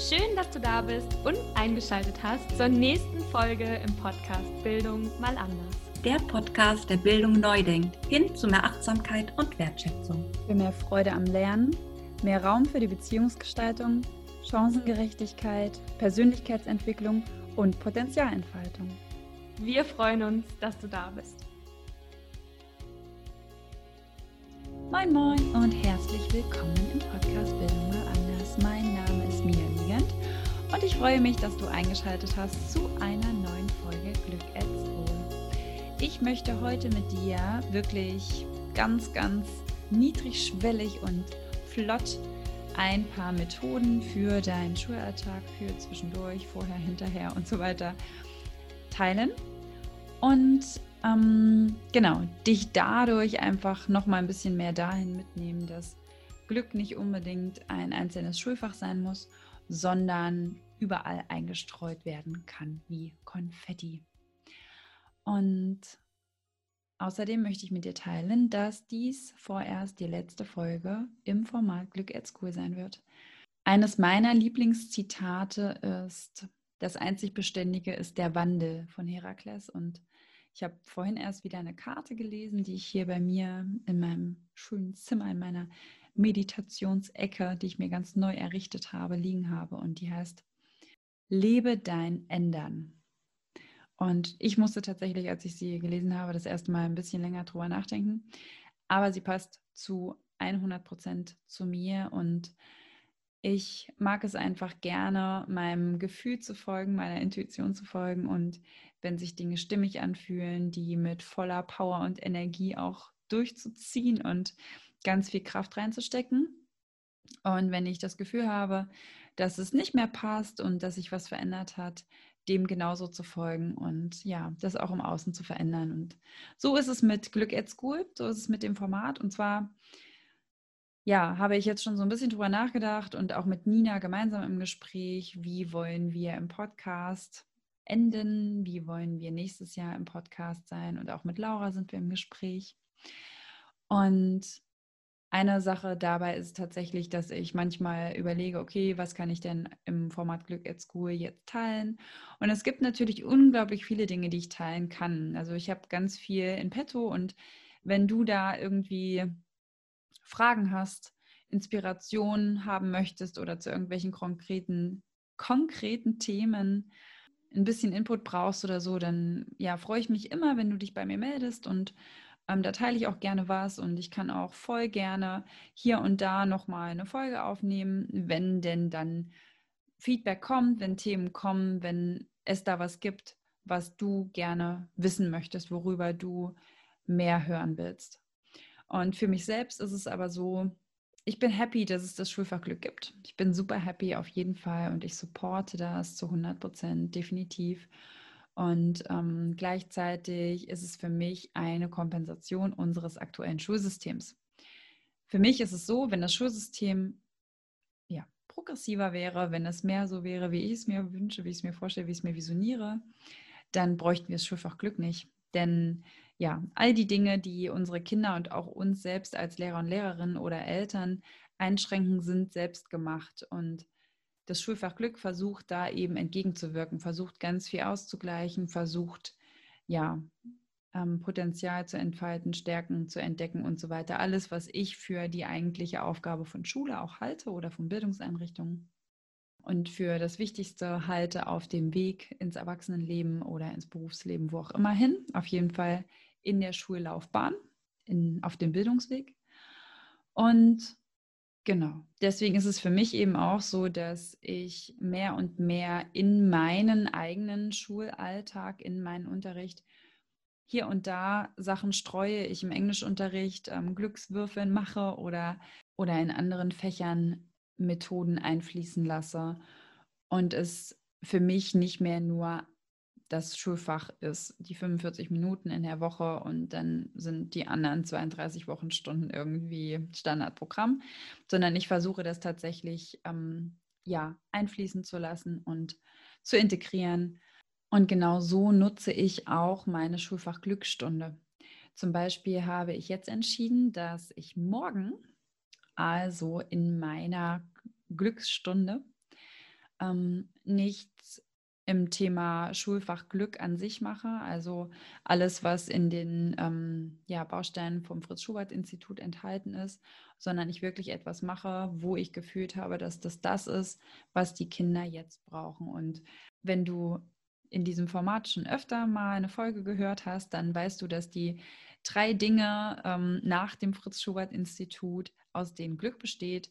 Schön, dass du da bist und eingeschaltet hast zur nächsten Folge im Podcast Bildung mal anders. Der Podcast, der Bildung neu denkt, hin zu mehr Achtsamkeit und Wertschätzung. Für mehr Freude am Lernen, mehr Raum für die Beziehungsgestaltung, Chancengerechtigkeit, Persönlichkeitsentwicklung und Potenzialentfaltung. Wir freuen uns, dass du da bist. Moin Moin und herzlich willkommen im Podcast Bildung mal anders. Und ich freue mich, dass du eingeschaltet hast zu einer neuen Folge Glück at School. Ich möchte heute mit dir wirklich ganz, ganz niedrigschwellig und flott ein paar Methoden für deinen Schulalltag, für zwischendurch, vorher, hinterher und so weiter teilen. Und ähm, genau, dich dadurch einfach noch mal ein bisschen mehr dahin mitnehmen, dass Glück nicht unbedingt ein einzelnes Schulfach sein muss, sondern überall eingestreut werden kann wie Konfetti. Und außerdem möchte ich mit dir teilen, dass dies vorerst die letzte Folge im Format Glück at School sein wird. Eines meiner Lieblingszitate ist, das einzig Beständige ist der Wandel von Herakles und ich habe vorhin erst wieder eine Karte gelesen, die ich hier bei mir in meinem schönen Zimmer, in meiner Meditationsecke, die ich mir ganz neu errichtet habe, liegen habe. Und die heißt, lebe dein Ändern. Und ich musste tatsächlich, als ich sie gelesen habe, das erste Mal ein bisschen länger drüber nachdenken. Aber sie passt zu 100 Prozent zu mir und ich mag es einfach gerne, meinem Gefühl zu folgen, meiner Intuition zu folgen und wenn sich Dinge stimmig anfühlen, die mit voller Power und Energie auch durchzuziehen und ganz viel Kraft reinzustecken. Und wenn ich das Gefühl habe, dass es nicht mehr passt und dass sich was verändert hat, dem genauso zu folgen und ja, das auch im Außen zu verändern. Und so ist es mit Glück at School, so ist es mit dem Format. Und zwar, ja, habe ich jetzt schon so ein bisschen drüber nachgedacht und auch mit Nina gemeinsam im Gespräch, wie wollen wir im Podcast enden, wie wollen wir nächstes Jahr im Podcast sein und auch mit Laura sind wir im Gespräch. Und eine Sache dabei ist tatsächlich, dass ich manchmal überlege, okay, was kann ich denn im Format Glück at School jetzt teilen? Und es gibt natürlich unglaublich viele Dinge, die ich teilen kann. Also ich habe ganz viel in petto und wenn du da irgendwie Fragen hast, Inspiration haben möchtest oder zu irgendwelchen konkreten, konkreten Themen, ein bisschen Input brauchst oder so, dann ja, freue ich mich immer, wenn du dich bei mir meldest und ähm, da teile ich auch gerne was und ich kann auch voll gerne hier und da nochmal eine Folge aufnehmen, wenn denn dann Feedback kommt, wenn Themen kommen, wenn es da was gibt, was du gerne wissen möchtest, worüber du mehr hören willst. Und für mich selbst ist es aber so, ich bin happy, dass es das Schulfach Glück gibt. Ich bin super happy auf jeden Fall und ich supporte das zu 100 Prozent, definitiv. Und ähm, gleichzeitig ist es für mich eine Kompensation unseres aktuellen Schulsystems. Für mich ist es so, wenn das Schulsystem ja, progressiver wäre, wenn es mehr so wäre, wie ich es mir wünsche, wie ich es mir vorstelle, wie ich es mir visioniere, dann bräuchten wir das Schulfach Glück nicht. Denn ja, all die Dinge, die unsere Kinder und auch uns selbst als Lehrer und Lehrerinnen oder Eltern einschränken, sind selbst gemacht. Und das Schulfach Glück versucht da eben entgegenzuwirken, versucht ganz viel auszugleichen, versucht ja ähm, Potenzial zu entfalten, Stärken zu entdecken und so weiter. Alles, was ich für die eigentliche Aufgabe von Schule auch halte oder von Bildungseinrichtungen und für das Wichtigste halte auf dem Weg ins Erwachsenenleben oder ins Berufsleben, wo auch immer hin. Auf jeden Fall in der Schullaufbahn, in, auf dem Bildungsweg. Und genau, deswegen ist es für mich eben auch so, dass ich mehr und mehr in meinen eigenen Schulalltag, in meinen Unterricht hier und da Sachen streue, ich im Englischunterricht ähm, Glückswürfeln mache oder, oder in anderen Fächern Methoden einfließen lasse. Und es für mich nicht mehr nur das Schulfach ist, die 45 Minuten in der Woche und dann sind die anderen 32 Wochenstunden irgendwie Standardprogramm, sondern ich versuche das tatsächlich ähm, ja, einfließen zu lassen und zu integrieren. Und genau so nutze ich auch meine Schulfach Glücksstunde. Zum Beispiel habe ich jetzt entschieden, dass ich morgen, also in meiner Glücksstunde, ähm, nichts im Thema Schulfach Glück an sich mache, also alles, was in den ähm, ja, Bausteinen vom Fritz-Schubert-Institut enthalten ist, sondern ich wirklich etwas mache, wo ich gefühlt habe, dass das das ist, was die Kinder jetzt brauchen. Und wenn du in diesem Format schon öfter mal eine Folge gehört hast, dann weißt du, dass die drei Dinge ähm, nach dem Fritz-Schubert-Institut, aus denen Glück besteht,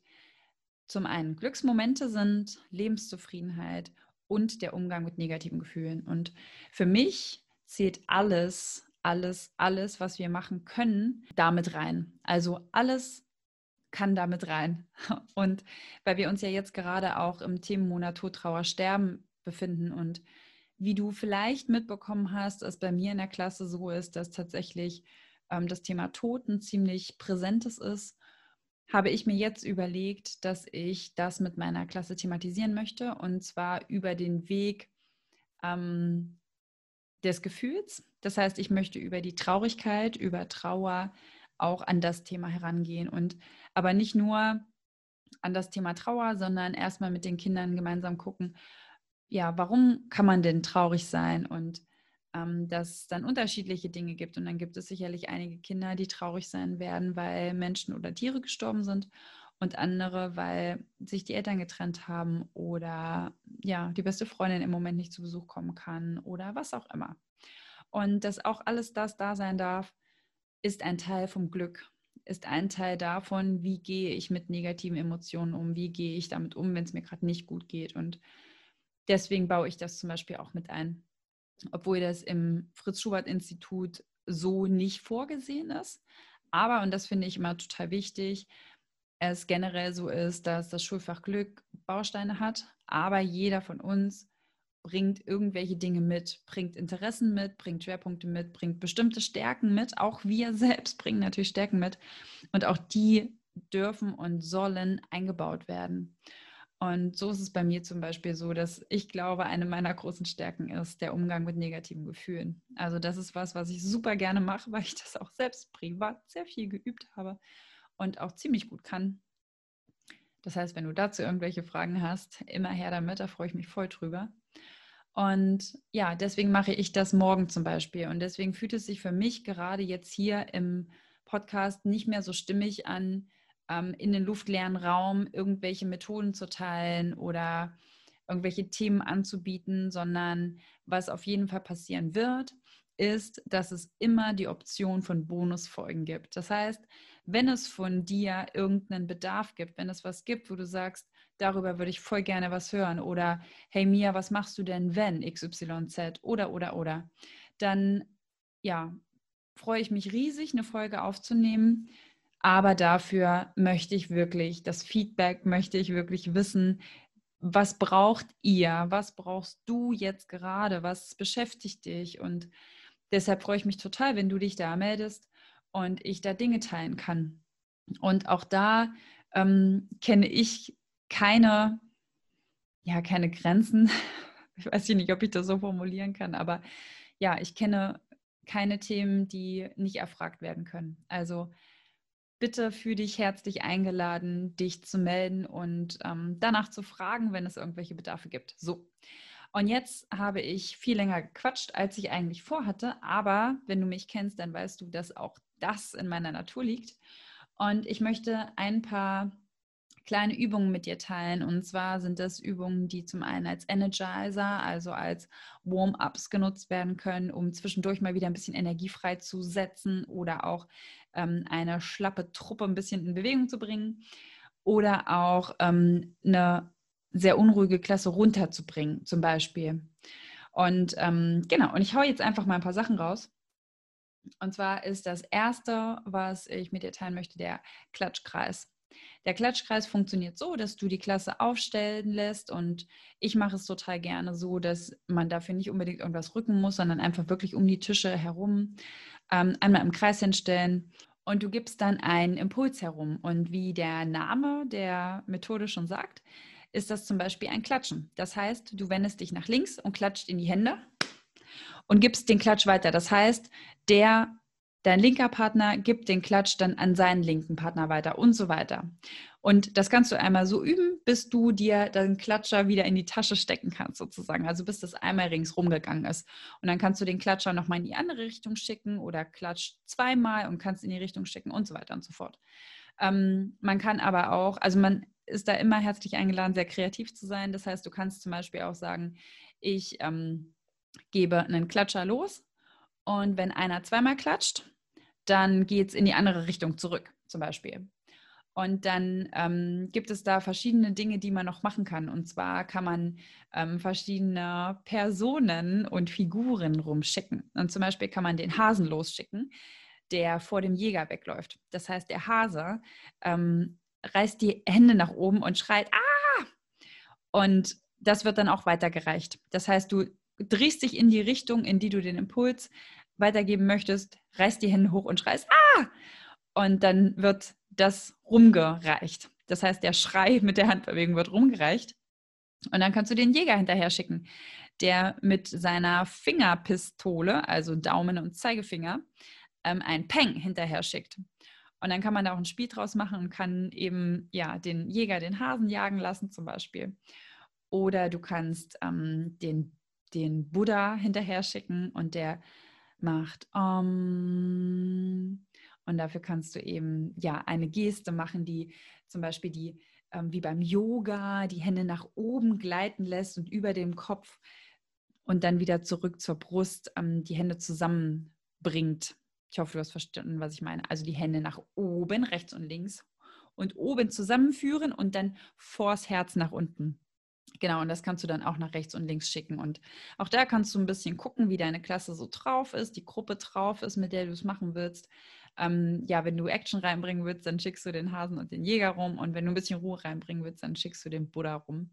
zum einen Glücksmomente sind, Lebenszufriedenheit und der Umgang mit negativen Gefühlen. Und für mich zählt alles, alles, alles, was wir machen können, damit rein. Also alles kann damit rein. Und weil wir uns ja jetzt gerade auch im Themenmonat Tod, Trauer, Sterben befinden und wie du vielleicht mitbekommen hast, dass bei mir in der Klasse so ist, dass tatsächlich ähm, das Thema Tod ein ziemlich präsentes ist, habe ich mir jetzt überlegt, dass ich das mit meiner Klasse thematisieren möchte und zwar über den Weg ähm, des Gefühls. Das heißt, ich möchte über die Traurigkeit, über Trauer auch an das Thema herangehen und aber nicht nur an das Thema Trauer, sondern erstmal mit den Kindern gemeinsam gucken, ja, warum kann man denn traurig sein und dass es dann unterschiedliche Dinge gibt. Und dann gibt es sicherlich einige Kinder, die traurig sein werden, weil Menschen oder Tiere gestorben sind und andere, weil sich die Eltern getrennt haben oder ja, die beste Freundin im Moment nicht zu Besuch kommen kann oder was auch immer. Und dass auch alles das da sein darf, ist ein Teil vom Glück, ist ein Teil davon, wie gehe ich mit negativen Emotionen um, wie gehe ich damit um, wenn es mir gerade nicht gut geht. Und deswegen baue ich das zum Beispiel auch mit ein. Obwohl das im Fritz-Schubert-Institut so nicht vorgesehen ist. Aber, und das finde ich immer total wichtig, es generell so ist, dass das Schulfach Glück Bausteine hat, aber jeder von uns bringt irgendwelche Dinge mit, bringt Interessen mit, bringt Schwerpunkte mit, bringt bestimmte Stärken mit. Auch wir selbst bringen natürlich Stärken mit. Und auch die dürfen und sollen eingebaut werden. Und so ist es bei mir zum Beispiel so, dass ich glaube, eine meiner großen Stärken ist der Umgang mit negativen Gefühlen. Also das ist was, was ich super gerne mache, weil ich das auch selbst privat sehr viel geübt habe und auch ziemlich gut kann. Das heißt, wenn du dazu irgendwelche Fragen hast, immer her damit, da freue ich mich voll drüber. Und ja, deswegen mache ich das morgen zum Beispiel. Und deswegen fühlt es sich für mich gerade jetzt hier im Podcast nicht mehr so stimmig an, ähm, in den luftleeren Raum irgendwelche Methoden zu teilen oder irgendwelche Themen anzubieten, sondern was auf jeden Fall passieren wird, ist, dass es immer die Option von Bonusfolgen gibt. Das heißt, wenn es von dir irgendeinen Bedarf gibt, wenn es was gibt, wo du sagst, darüber würde ich voll gerne was hören oder hey Mia, was machst du denn, wenn XYZ oder oder oder, dann ja, freue ich mich riesig, eine Folge aufzunehmen, aber dafür möchte ich wirklich das Feedback, möchte ich wirklich wissen, was braucht ihr? Was brauchst du jetzt gerade? Was beschäftigt dich? Und deshalb freue ich mich total, wenn du dich da meldest und ich da Dinge teilen kann. Und auch da ähm, kenne ich keine, ja, keine Grenzen. Ich weiß nicht, ob ich das so formulieren kann, aber ja, ich kenne keine Themen, die nicht erfragt werden können. Also bitte für dich herzlich eingeladen, dich zu melden und ähm, danach zu fragen, wenn es irgendwelche Bedarfe gibt. So. Und jetzt habe ich viel länger gequatscht, als ich eigentlich vorhatte. Aber wenn du mich kennst, dann weißt du, dass auch das in meiner Natur liegt. Und ich möchte ein paar kleine Übungen mit dir teilen. Und zwar sind das Übungen, die zum einen als Energizer, also als Warm-ups genutzt werden können, um zwischendurch mal wieder ein bisschen Energie freizusetzen oder auch ähm, eine schlappe Truppe ein bisschen in Bewegung zu bringen oder auch ähm, eine sehr unruhige Klasse runterzubringen, zum Beispiel. Und ähm, genau, und ich hau jetzt einfach mal ein paar Sachen raus. Und zwar ist das erste, was ich mit dir teilen möchte, der Klatschkreis. Der Klatschkreis funktioniert so, dass du die Klasse aufstellen lässt und ich mache es total gerne so, dass man dafür nicht unbedingt irgendwas rücken muss, sondern einfach wirklich um die Tische herum ähm, einmal im Kreis hinstellen und du gibst dann einen Impuls herum. Und wie der Name der Methode schon sagt, ist das zum Beispiel ein Klatschen. Das heißt, du wendest dich nach links und klatscht in die Hände und gibst den Klatsch weiter. Das heißt, der Dein linker Partner gibt den Klatsch dann an seinen linken Partner weiter und so weiter. Und das kannst du einmal so üben, bis du dir den Klatscher wieder in die Tasche stecken kannst, sozusagen. Also bis das einmal ringsrum gegangen ist. Und dann kannst du den Klatscher nochmal in die andere Richtung schicken oder klatscht zweimal und kannst in die Richtung schicken und so weiter und so fort. Ähm, man kann aber auch, also man ist da immer herzlich eingeladen, sehr kreativ zu sein. Das heißt, du kannst zum Beispiel auch sagen, ich ähm, gebe einen Klatscher los und wenn einer zweimal klatscht, dann geht es in die andere Richtung zurück, zum Beispiel. Und dann ähm, gibt es da verschiedene Dinge, die man noch machen kann. Und zwar kann man ähm, verschiedene Personen und Figuren rumschicken. Und zum Beispiel kann man den Hasen losschicken, der vor dem Jäger wegläuft. Das heißt, der Hase ähm, reißt die Hände nach oben und schreit, ah! Und das wird dann auch weitergereicht. Das heißt, du drehst dich in die Richtung, in die du den Impuls weitergeben möchtest, reißt die Hände hoch und schreist, ah! Und dann wird das rumgereicht. Das heißt, der Schrei mit der Handbewegung wird rumgereicht. Und dann kannst du den Jäger hinterher schicken, der mit seiner Fingerpistole, also Daumen und Zeigefinger, ähm, ein Peng hinterher schickt. Und dann kann man da auch ein Spiel draus machen und kann eben ja den Jäger den Hasen jagen lassen zum Beispiel. Oder du kannst ähm, den, den Buddha hinterher schicken und der macht um, und dafür kannst du eben ja eine Geste machen, die zum Beispiel die ähm, wie beim Yoga die Hände nach oben gleiten lässt und über dem Kopf und dann wieder zurück zur Brust ähm, die Hände zusammenbringt. Ich hoffe, du hast verstanden, was ich meine. Also die Hände nach oben, rechts und links und oben zusammenführen und dann vors Herz nach unten. Genau, und das kannst du dann auch nach rechts und links schicken. Und auch da kannst du ein bisschen gucken, wie deine Klasse so drauf ist, die Gruppe drauf ist, mit der du es machen willst. Ähm, ja, wenn du Action reinbringen willst, dann schickst du den Hasen und den Jäger rum. Und wenn du ein bisschen Ruhe reinbringen willst, dann schickst du den Buddha rum.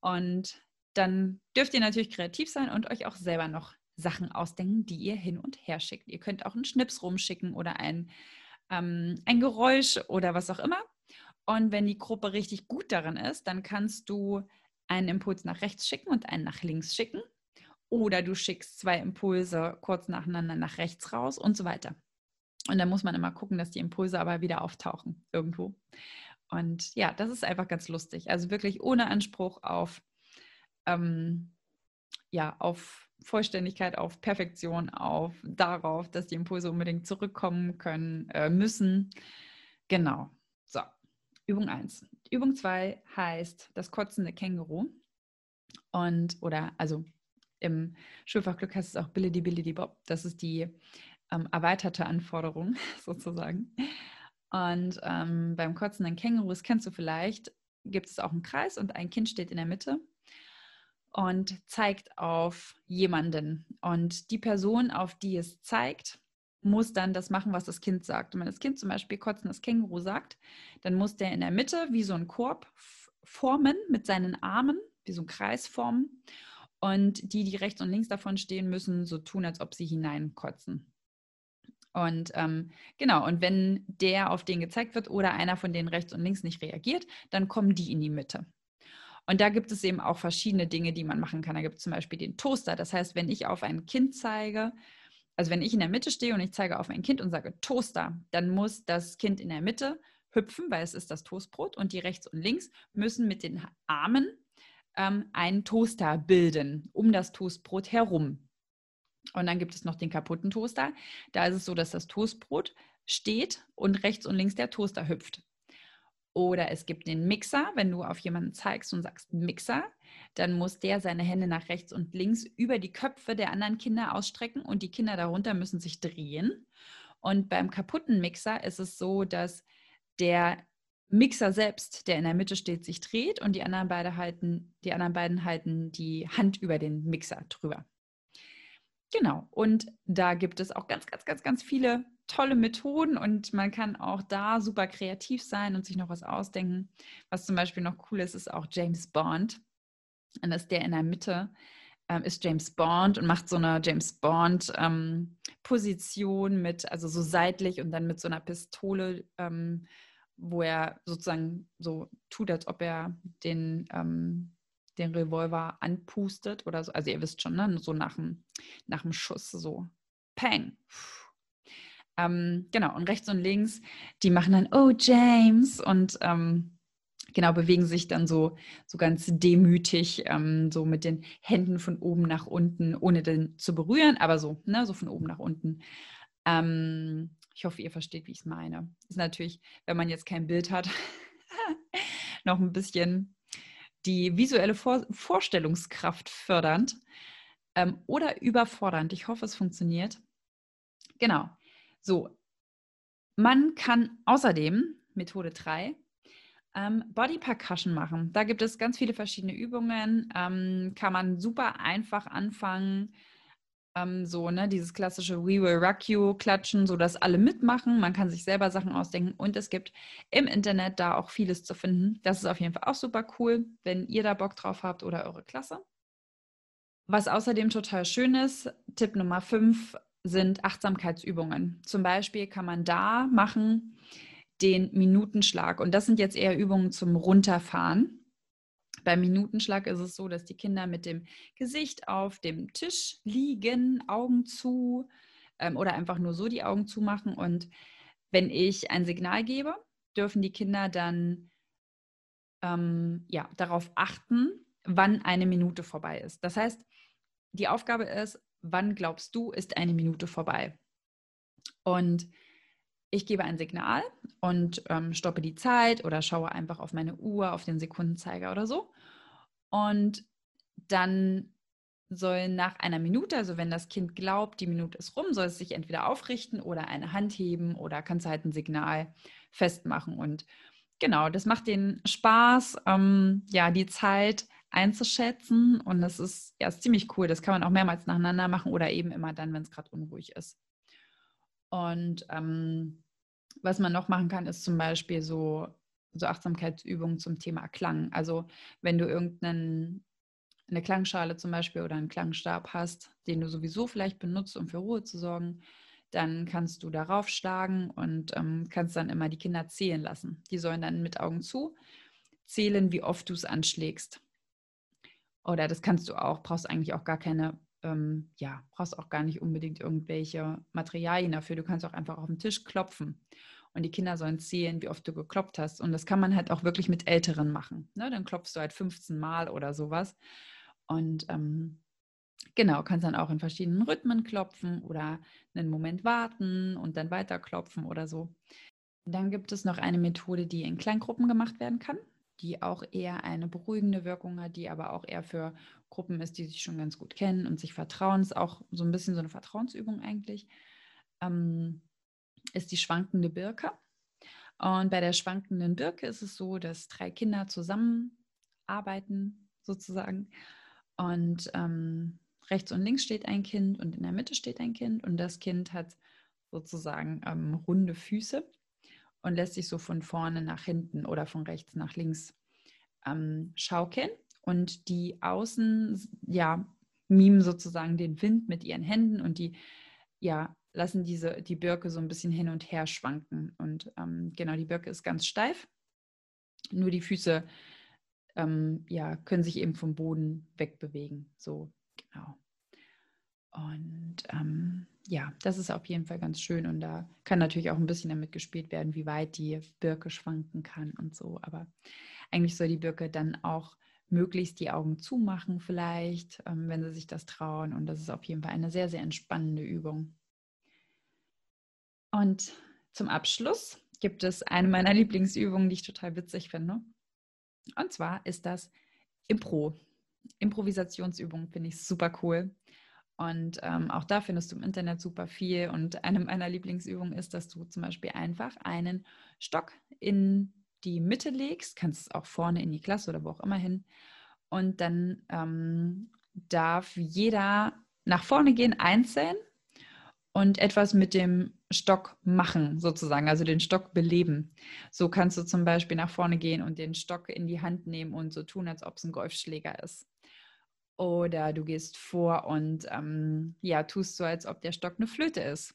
Und dann dürft ihr natürlich kreativ sein und euch auch selber noch Sachen ausdenken, die ihr hin und her schickt. Ihr könnt auch einen Schnips rumschicken oder ein, ähm, ein Geräusch oder was auch immer. Und wenn die Gruppe richtig gut darin ist, dann kannst du einen Impuls nach rechts schicken und einen nach links schicken. Oder du schickst zwei Impulse kurz nacheinander nach rechts raus und so weiter. Und dann muss man immer gucken, dass die Impulse aber wieder auftauchen irgendwo. Und ja, das ist einfach ganz lustig. Also wirklich ohne Anspruch auf, ähm, ja, auf Vollständigkeit, auf Perfektion, auf darauf, dass die Impulse unbedingt zurückkommen können, äh, müssen. Genau. So, Übung 1. Übung 2 heißt das kotzende Känguru. Und, oder, also im Schulfachglück heißt es auch Billidi Billidi Bob. Das ist die ähm, erweiterte Anforderung sozusagen. Und ähm, beim kotzenden Känguru, das kennst du vielleicht, gibt es auch einen Kreis und ein Kind steht in der Mitte und zeigt auf jemanden. Und die Person, auf die es zeigt, muss dann das machen, was das Kind sagt. Und wenn das Kind zum Beispiel kotzendes Känguru sagt, dann muss der in der Mitte wie so ein Korb formen mit seinen Armen, wie so ein Kreis formen. Und die, die rechts und links davon stehen, müssen so tun, als ob sie hineinkotzen. Und ähm, genau, und wenn der auf den gezeigt wird oder einer von denen rechts und links nicht reagiert, dann kommen die in die Mitte. Und da gibt es eben auch verschiedene Dinge, die man machen kann. Da gibt es zum Beispiel den Toaster. Das heißt, wenn ich auf ein Kind zeige, also wenn ich in der Mitte stehe und ich zeige auf ein Kind und sage Toaster, dann muss das Kind in der Mitte hüpfen, weil es ist das Toastbrot und die rechts und links müssen mit den Armen ähm, einen Toaster bilden um das Toastbrot herum. Und dann gibt es noch den kaputten Toaster. Da ist es so, dass das Toastbrot steht und rechts und links der Toaster hüpft. Oder es gibt den Mixer, wenn du auf jemanden zeigst und sagst Mixer, dann muss der seine Hände nach rechts und links über die Köpfe der anderen Kinder ausstrecken und die Kinder darunter müssen sich drehen. Und beim kaputten Mixer ist es so, dass der Mixer selbst, der in der Mitte steht, sich dreht und die anderen, beide halten, die anderen beiden halten die Hand über den Mixer drüber. Genau, und da gibt es auch ganz, ganz, ganz, ganz viele tolle Methoden und man kann auch da super kreativ sein und sich noch was ausdenken. Was zum Beispiel noch cool ist, ist auch James Bond. Und das ist der in der Mitte ähm, ist James Bond und macht so eine James Bond ähm, Position mit, also so seitlich und dann mit so einer Pistole, ähm, wo er sozusagen so tut, als ob er den ähm, den Revolver anpustet oder so. Also ihr wisst schon, ne? so nach dem, nach dem Schuss, so Peng. Ähm, genau, und rechts und links, die machen dann, oh James, und ähm, genau, bewegen sich dann so, so ganz demütig, ähm, so mit den Händen von oben nach unten, ohne den zu berühren, aber so, ne, so von oben nach unten. Ähm, ich hoffe, ihr versteht, wie ich es meine. Ist natürlich, wenn man jetzt kein Bild hat, noch ein bisschen die visuelle Vor Vorstellungskraft fördernd ähm, oder überfordernd. Ich hoffe, es funktioniert. Genau. So. Man kann außerdem, Methode 3, ähm, Body Percussion machen. Da gibt es ganz viele verschiedene Übungen. Ähm, kann man super einfach anfangen. Ähm, so, ne, dieses klassische We Will Rock You klatschen, sodass alle mitmachen. Man kann sich selber Sachen ausdenken und es gibt im Internet da auch vieles zu finden. Das ist auf jeden Fall auch super cool, wenn ihr da Bock drauf habt oder eure Klasse. Was außerdem total schön ist, Tipp Nummer 5 sind Achtsamkeitsübungen. Zum Beispiel kann man da machen den Minutenschlag. Und das sind jetzt eher Übungen zum Runterfahren. Beim Minutenschlag ist es so, dass die Kinder mit dem Gesicht auf dem Tisch liegen, Augen zu ähm, oder einfach nur so die Augen zumachen. Und wenn ich ein Signal gebe, dürfen die Kinder dann ähm, ja, darauf achten, wann eine Minute vorbei ist. Das heißt, die Aufgabe ist, wann glaubst du, ist eine Minute vorbei? Und ich gebe ein Signal und ähm, stoppe die Zeit oder schaue einfach auf meine Uhr, auf den Sekundenzeiger oder so. Und dann soll nach einer Minute, also wenn das Kind glaubt, die Minute ist rum, soll es sich entweder aufrichten oder eine Hand heben oder kannst halt ein Signal festmachen. Und genau, das macht den Spaß, ähm, ja, die Zeit einzuschätzen. Und das ist ja ist ziemlich cool. Das kann man auch mehrmals nacheinander machen oder eben immer dann, wenn es gerade unruhig ist. Und ähm, was man noch machen kann, ist zum Beispiel so, so Achtsamkeitsübungen zum Thema Klang. Also wenn du irgendeine Klangschale zum Beispiel oder einen Klangstab hast, den du sowieso vielleicht benutzt, um für Ruhe zu sorgen, dann kannst du darauf schlagen und ähm, kannst dann immer die Kinder zählen lassen. Die sollen dann mit Augen zu zählen, wie oft du es anschlägst. Oder das kannst du auch, brauchst eigentlich auch gar keine ähm, ja, brauchst auch gar nicht unbedingt irgendwelche Materialien dafür. Du kannst auch einfach auf den Tisch klopfen. Und die Kinder sollen sehen, wie oft du geklopft hast. Und das kann man halt auch wirklich mit Älteren machen. Ne? Dann klopfst du halt 15 Mal oder sowas. Und ähm, genau, kannst dann auch in verschiedenen Rhythmen klopfen oder einen Moment warten und dann weiter klopfen oder so. Dann gibt es noch eine Methode, die in Kleingruppen gemacht werden kann die auch eher eine beruhigende Wirkung hat, die aber auch eher für Gruppen ist, die sich schon ganz gut kennen und sich vertrauen. Ist auch so ein bisschen so eine Vertrauensübung eigentlich. Ähm, ist die schwankende Birke. Und bei der schwankenden Birke ist es so, dass drei Kinder zusammenarbeiten, sozusagen. Und ähm, rechts und links steht ein Kind und in der Mitte steht ein Kind. Und das Kind hat sozusagen ähm, runde Füße und lässt sich so von vorne nach hinten oder von rechts nach links ähm, schaukeln. Und die Außen, ja, mimen sozusagen den Wind mit ihren Händen und die, ja, lassen diese, die Birke so ein bisschen hin und her schwanken. Und ähm, genau, die Birke ist ganz steif. Nur die Füße, ähm, ja, können sich eben vom Boden wegbewegen. So, genau. Und ähm, ja, das ist auf jeden Fall ganz schön und da kann natürlich auch ein bisschen damit gespielt werden, wie weit die Birke schwanken kann und so. Aber eigentlich soll die Birke dann auch möglichst die Augen zumachen, vielleicht, ähm, wenn sie sich das trauen. Und das ist auf jeden Fall eine sehr, sehr entspannende Übung. Und zum Abschluss gibt es eine meiner Lieblingsübungen, die ich total witzig finde. Und zwar ist das Impro. Improvisationsübung finde ich super cool. Und ähm, auch da findest du im Internet super viel. Und eine meiner Lieblingsübungen ist, dass du zum Beispiel einfach einen Stock in die Mitte legst, kannst es auch vorne in die Klasse oder wo auch immer hin. Und dann ähm, darf jeder nach vorne gehen, einzeln und etwas mit dem Stock machen, sozusagen, also den Stock beleben. So kannst du zum Beispiel nach vorne gehen und den Stock in die Hand nehmen und so tun, als ob es ein Golfschläger ist. Oder du gehst vor und ähm, ja, tust so, als ob der Stock eine Flöte ist.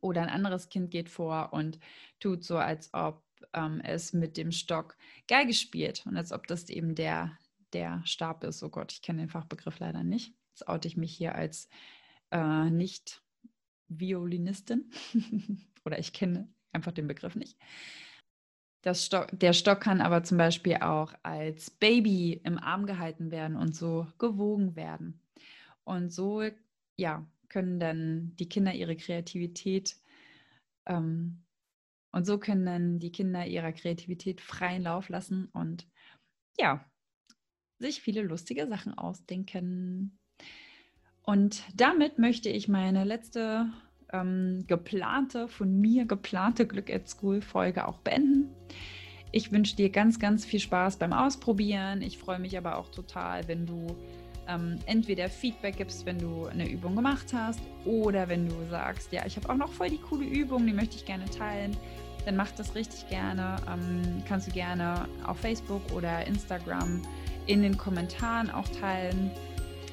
Oder ein anderes Kind geht vor und tut so, als ob ähm, es mit dem Stock Geige spielt und als ob das eben der, der Stab ist. Oh Gott, ich kenne den Fachbegriff leider nicht. Jetzt oute ich mich hier als äh, nicht Violinistin oder ich kenne einfach den Begriff nicht. Stock, der Stock kann aber zum Beispiel auch als Baby im Arm gehalten werden und so gewogen werden. Und so, ja, können dann die Kinder ihre Kreativität ähm, und so können dann die Kinder ihrer Kreativität freien Lauf lassen und ja, sich viele lustige Sachen ausdenken. Und damit möchte ich meine letzte ähm, geplante, von mir geplante Glück at School Folge auch beenden. Ich wünsche dir ganz, ganz viel Spaß beim Ausprobieren. Ich freue mich aber auch total, wenn du ähm, entweder Feedback gibst, wenn du eine Übung gemacht hast, oder wenn du sagst, ja, ich habe auch noch voll die coole Übung, die möchte ich gerne teilen, dann mach das richtig gerne. Ähm, kannst du gerne auf Facebook oder Instagram in den Kommentaren auch teilen.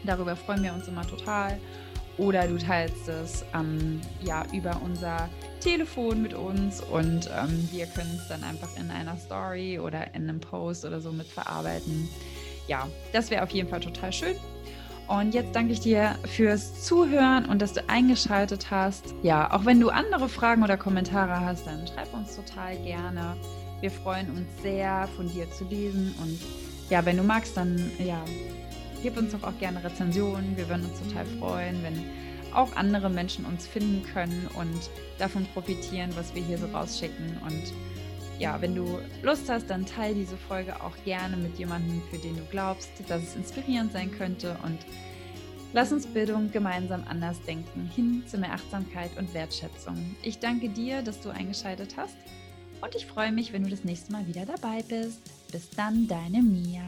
Darüber freuen wir uns immer total. Oder du teilst es ähm, ja über unser Telefon mit uns und ähm, wir können es dann einfach in einer Story oder in einem Post oder so mit verarbeiten ja, das wäre auf jeden Fall total schön. Und jetzt danke ich dir fürs Zuhören und dass du eingeschaltet hast. Ja, auch wenn du andere Fragen oder Kommentare hast, dann schreib uns total gerne. Wir freuen uns sehr, von dir zu lesen. Und ja, wenn du magst, dann ja, gib uns doch auch gerne Rezensionen. Wir würden uns total freuen, wenn auch andere Menschen uns finden können und davon profitieren, was wir hier so rausschicken. Und ja, wenn du Lust hast, dann teile diese Folge auch gerne mit jemandem, für den du glaubst, dass es inspirierend sein könnte und lass uns Bildung gemeinsam anders denken, hin zu mehr Achtsamkeit und Wertschätzung. Ich danke dir, dass du eingeschaltet hast und ich freue mich, wenn du das nächste Mal wieder dabei bist. Bis dann, deine Mia.